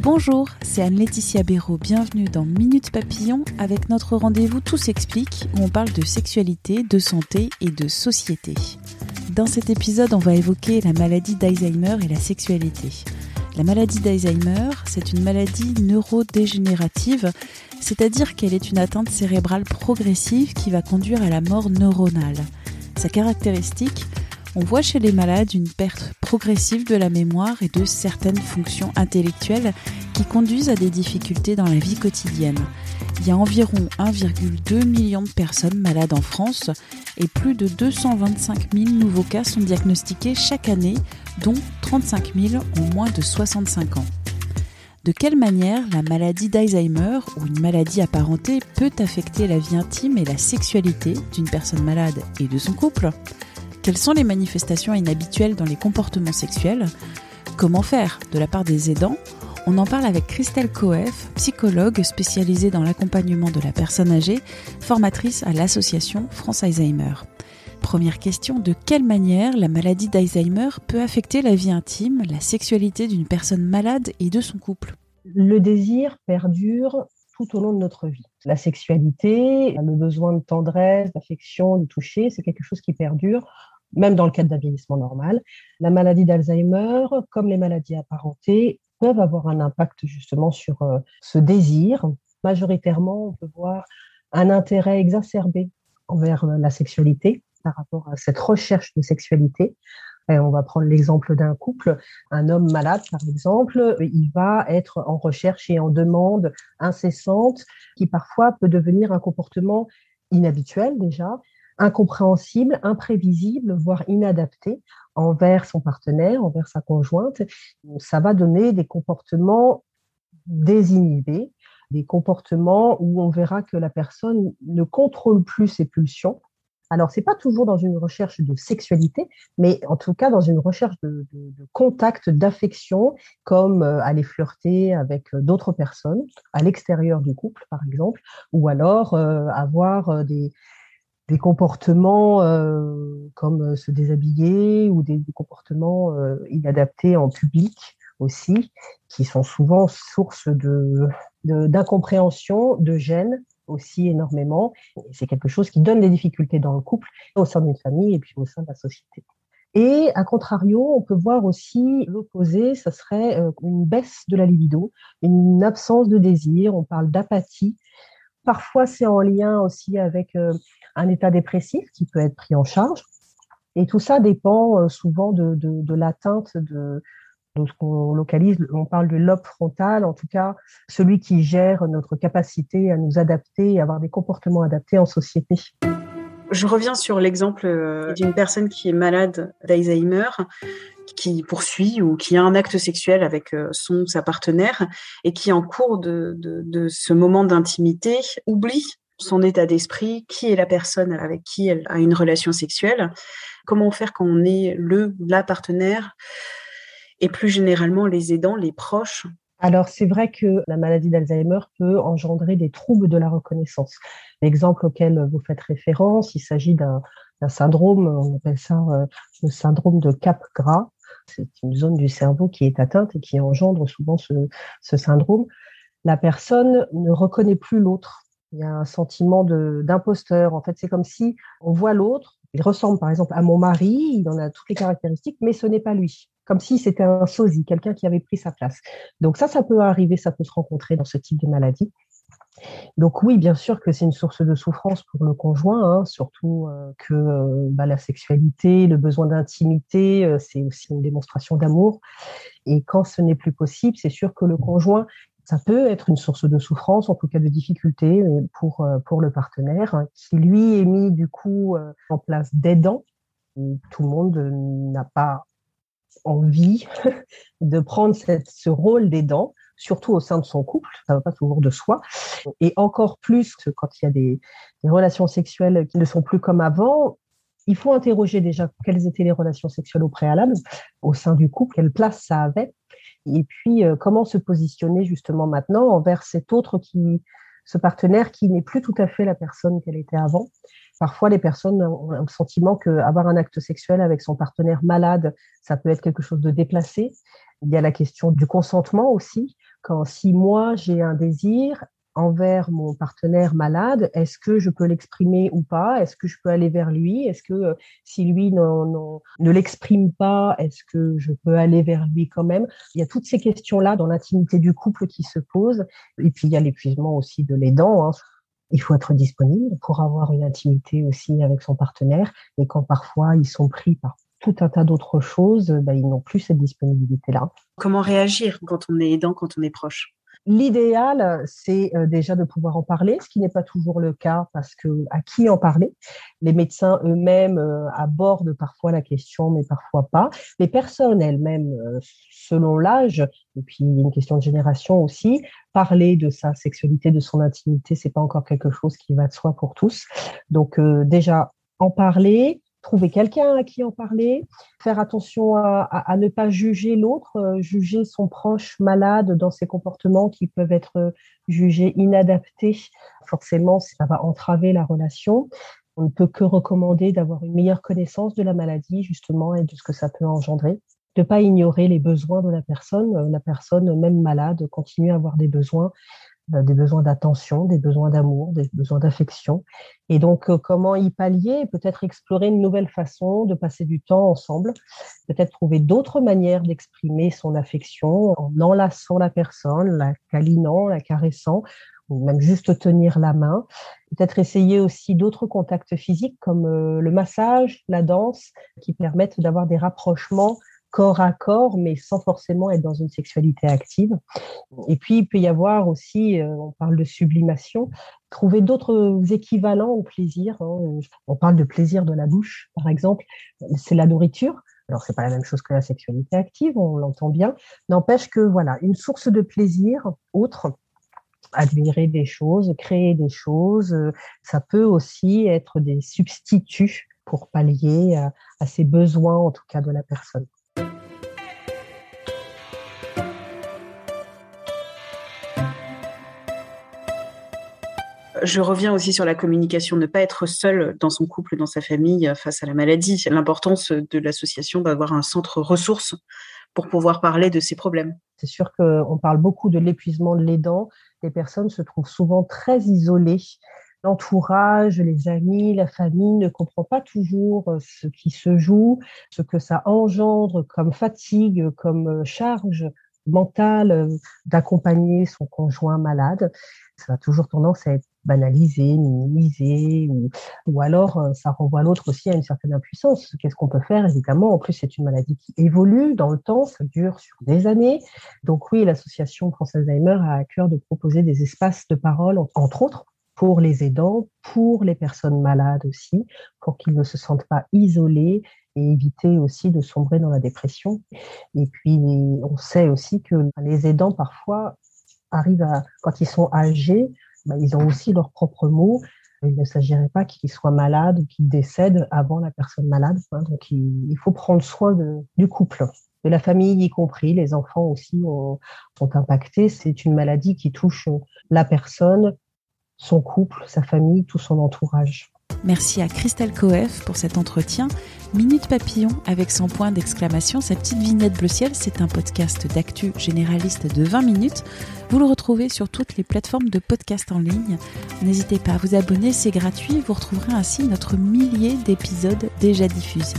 Bonjour, c'est Anne-Laetitia Béraud. Bienvenue dans Minute Papillon avec notre rendez-vous Tout s'explique où on parle de sexualité, de santé et de société. Dans cet épisode, on va évoquer la maladie d'Alzheimer et la sexualité. La maladie d'Alzheimer, c'est une maladie neurodégénérative, c'est-à-dire qu'elle est une atteinte cérébrale progressive qui va conduire à la mort neuronale. Sa caractéristique, on voit chez les malades une perte progressive de la mémoire et de certaines fonctions intellectuelles qui conduisent à des difficultés dans la vie quotidienne. Il y a environ 1,2 million de personnes malades en France et plus de 225 000 nouveaux cas sont diagnostiqués chaque année, dont 35 000 ont moins de 65 ans. De quelle manière la maladie d'Alzheimer ou une maladie apparentée peut affecter la vie intime et la sexualité d'une personne malade et de son couple? Quelles sont les manifestations inhabituelles dans les comportements sexuels? Comment faire? De la part des aidants? On en parle avec Christelle Coef, psychologue spécialisée dans l'accompagnement de la personne âgée, formatrice à l'association France Alzheimer. Première question, de quelle manière la maladie d'Alzheimer peut affecter la vie intime, la sexualité d'une personne malade et de son couple? Le désir perdure tout au long de notre vie. La sexualité, le besoin de tendresse, d'affection, de toucher, c'est quelque chose qui perdure même dans le cadre d'un vieillissement normal. La maladie d'Alzheimer, comme les maladies apparentées, peuvent avoir un impact justement sur euh, ce désir. Majoritairement, on peut voir un intérêt exacerbé envers euh, la sexualité par rapport à cette recherche de sexualité. Et on va prendre l'exemple d'un couple, un homme malade par exemple, il va être en recherche et en demande incessante qui parfois peut devenir un comportement inhabituel déjà, incompréhensible, imprévisible, voire inadapté envers son partenaire, envers sa conjointe. Ça va donner des comportements désinhibés, des comportements où on verra que la personne ne contrôle plus ses pulsions. Alors, c'est pas toujours dans une recherche de sexualité, mais en tout cas dans une recherche de, contact, d'affection, comme euh, aller flirter avec euh, d'autres personnes à l'extérieur du couple, par exemple, ou alors euh, avoir des, des comportements euh, comme euh, se déshabiller ou des, comportements euh, inadaptés en public aussi, qui sont souvent source de d'incompréhension, de, gêne aussi énormément. C'est quelque chose qui donne des difficultés dans le couple, au sein d'une famille et puis au sein de la société. Et à contrario, on peut voir aussi l'opposé, ce serait une baisse de la libido, une absence de désir, on parle d'apathie. Parfois, c'est en lien aussi avec un état dépressif qui peut être pris en charge. Et tout ça dépend euh, souvent de, de, l'atteinte de, ce qu'on localise, on parle de lobe frontal, en tout cas celui qui gère notre capacité à nous adapter et avoir des comportements adaptés en société. Je reviens sur l'exemple euh, d'une personne qui est malade d'Alzheimer, qui poursuit ou qui a un acte sexuel avec euh, son sa partenaire et qui en cours de, de, de ce moment d'intimité oublie son état d'esprit, qui est la personne avec qui elle a une relation sexuelle, comment faire quand on est le, la partenaire et plus généralement les aidants, les proches. Alors c'est vrai que la maladie d'Alzheimer peut engendrer des troubles de la reconnaissance. L'exemple auquel vous faites référence, il s'agit d'un syndrome, on appelle ça euh, le syndrome de Capgras. C'est une zone du cerveau qui est atteinte et qui engendre souvent ce, syndrome. La personne ne reconnaît plus l'autre il y a un sentiment d'imposteur. En fait, c'est comme si on voit l'autre, il ressemble par exemple à mon mari, il en a toutes les caractéristiques, mais ce n'est pas lui. Comme si c'était un sosie, quelqu'un qui avait pris sa place. Donc ça, ça peut arriver, ça peut se rencontrer dans ce type de maladie. Donc oui, bien sûr que c'est une source de souffrance pour le conjoint, hein, surtout euh, que euh, bah, la sexualité, le besoin d'intimité, euh, c'est aussi une démonstration d'amour. Et quand ce n'est plus possible, c'est sûr que le conjoint ça peut être une source de souffrance, en tout cas de difficulté pour, pour le partenaire, hein, qui lui est mis du coup en place d'aidant. Tout le monde n'a pas envie de prendre ce rôle d'aidant, surtout au sein de son couple, ça ne va pas toujours de soi, et encore plus quand il y a des, relations sexuelles qui ne sont plus comme avant, il faut interroger déjà quelles étaient les relations sexuelles au préalable au sein du couple, quelle place ça avait, et puis euh, comment se positionner justement maintenant envers cet autre qui, ce partenaire qui n'est plus tout à fait la personne qu'elle était avant. Parfois, les personnes ont le sentiment qu'avoir un acte sexuel avec son partenaire malade, ça peut être quelque chose de déplacé. Il y a la question du consentement aussi. Quand si moi j'ai un désir envers mon partenaire malade, est-ce que je peux l'exprimer ou pas? Est-ce que je peux aller vers lui? Est-ce que euh, si lui ne l'exprime pas, est-ce que je peux aller vers lui quand même? Il y a toutes ces questions-là dans l'intimité du couple qui se posent. Et puis il y a l'épuisement aussi de l'aidant. Hein. Il faut être disponible pour avoir une intimité aussi avec son partenaire. Et quand parfois ils sont pris par tout un tas d'autres choses, ben, ils n'ont plus cette disponibilité-là. Comment réagir quand on est aidant, quand on est proche? L'idéal, c'est euh, déjà de pouvoir en parler, ce qui n'est pas toujours le cas parce que à qui en parler? Les médecins eux-mêmes euh, abordent parfois la question, mais parfois pas. Les personnes elles-mêmes, euh, selon l'âge, et puis une question de génération aussi, parler de sa sexualité, de son intimité, c'est pas encore quelque chose qui va de soi pour tous. Donc déjà en parler, trouver quelqu'un à qui en parler, faire attention à, ne pas juger l'autre, euh, juger son proche malade dans ses comportements qui peuvent être euh, jugés inadaptés. Forcément, ça va entraver la relation. On ne peut que recommander d'avoir une meilleure connaissance de la maladie, justement, et de ce que ça peut engendrer. De ne pas ignorer les besoins de la personne. Euh, la personne, même malade, continue à avoir des besoins des besoins d'attention, des besoins d'amour, des besoins d'affection. Et donc, euh, comment y pallier? Peut-être explorer une nouvelle façon de passer du temps ensemble, peut-être trouver d'autres manières d'exprimer son affection en enlaçant la personne, la câlinant, la caressant, ou même juste tenir la main. Peut-être essayer aussi d'autres contacts physiques comme euh, le massage, la danse, qui permettent d'avoir des rapprochements corps à corps, mais sans forcément être dans une sexualité active. Et puis, il peut y avoir aussi, euh, on parle de sublimation, trouver d'autres équivalents au plaisir. Hein. On parle de plaisir de la bouche, par exemple, c'est la nourriture. Alors, c'est pas la même chose que la sexualité active, on l'entend bien. N'empêche que, voilà, une source de plaisir autre, admirer des choses, créer des choses, ça peut aussi être des substituts pour pallier à, à ces besoins, en tout cas, de la personne. Je reviens aussi sur la communication, ne pas être seul dans son couple, dans sa famille face à la maladie. L'importance de l'association d'avoir un centre ressources pour pouvoir parler de ces problèmes. C'est sûr qu'on parle beaucoup de l'épuisement de l'aidant. Les personnes se trouvent souvent très isolées. L'entourage, les amis, la famille ne comprend pas toujours euh, ce qui se joue, ce que ça engendre comme fatigue, comme euh, charge mentale euh, d'accompagner son conjoint malade. Ça a toujours tendance à être banalisé, minimisé, ou, alors euh, ça renvoie l'autre aussi à une certaine impuissance. Qu'est-ce qu'on peut faire? Évidemment, en plus, c'est une maladie qui évolue dans le temps, ça dure sur des années. Donc oui, l'association France Alzheimer a à cœur de proposer des espaces de parole, entre autres, pour les aidants, pour les personnes malades aussi, pour qu'ils ne se sentent pas isolés et éviter aussi de sombrer dans la dépression. Et puis, on sait aussi que les aidants, parfois, arrivent à, quand ils sont âgés, bah, ils ont aussi leurs propres mots. Il ne s'agirait pas qu'ils soient malades ou qu'ils décèdent avant la personne malade. Hein. donc, il, faut prendre soin du couple, de la famille y compris. Les enfants aussi sont impactés. C'est une maladie qui touche la personne, son couple, sa famille, tout son entourage. Merci à Christelle Coef pour cet entretien. Minute Papillon avec son point d'exclamation, sa petite vignette bleu ciel, c'est un podcast d'actu généraliste de 20 minutes. Vous le retrouvez sur toutes les plateformes de podcast en ligne. N'hésitez pas à vous abonner, c'est gratuit. Vous retrouverez ainsi notre millier d'épisodes déjà diffusés.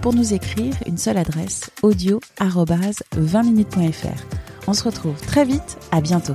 Pour nous écrire, une seule adresse audio 20minutes.fr. On se retrouve très vite, à bientôt.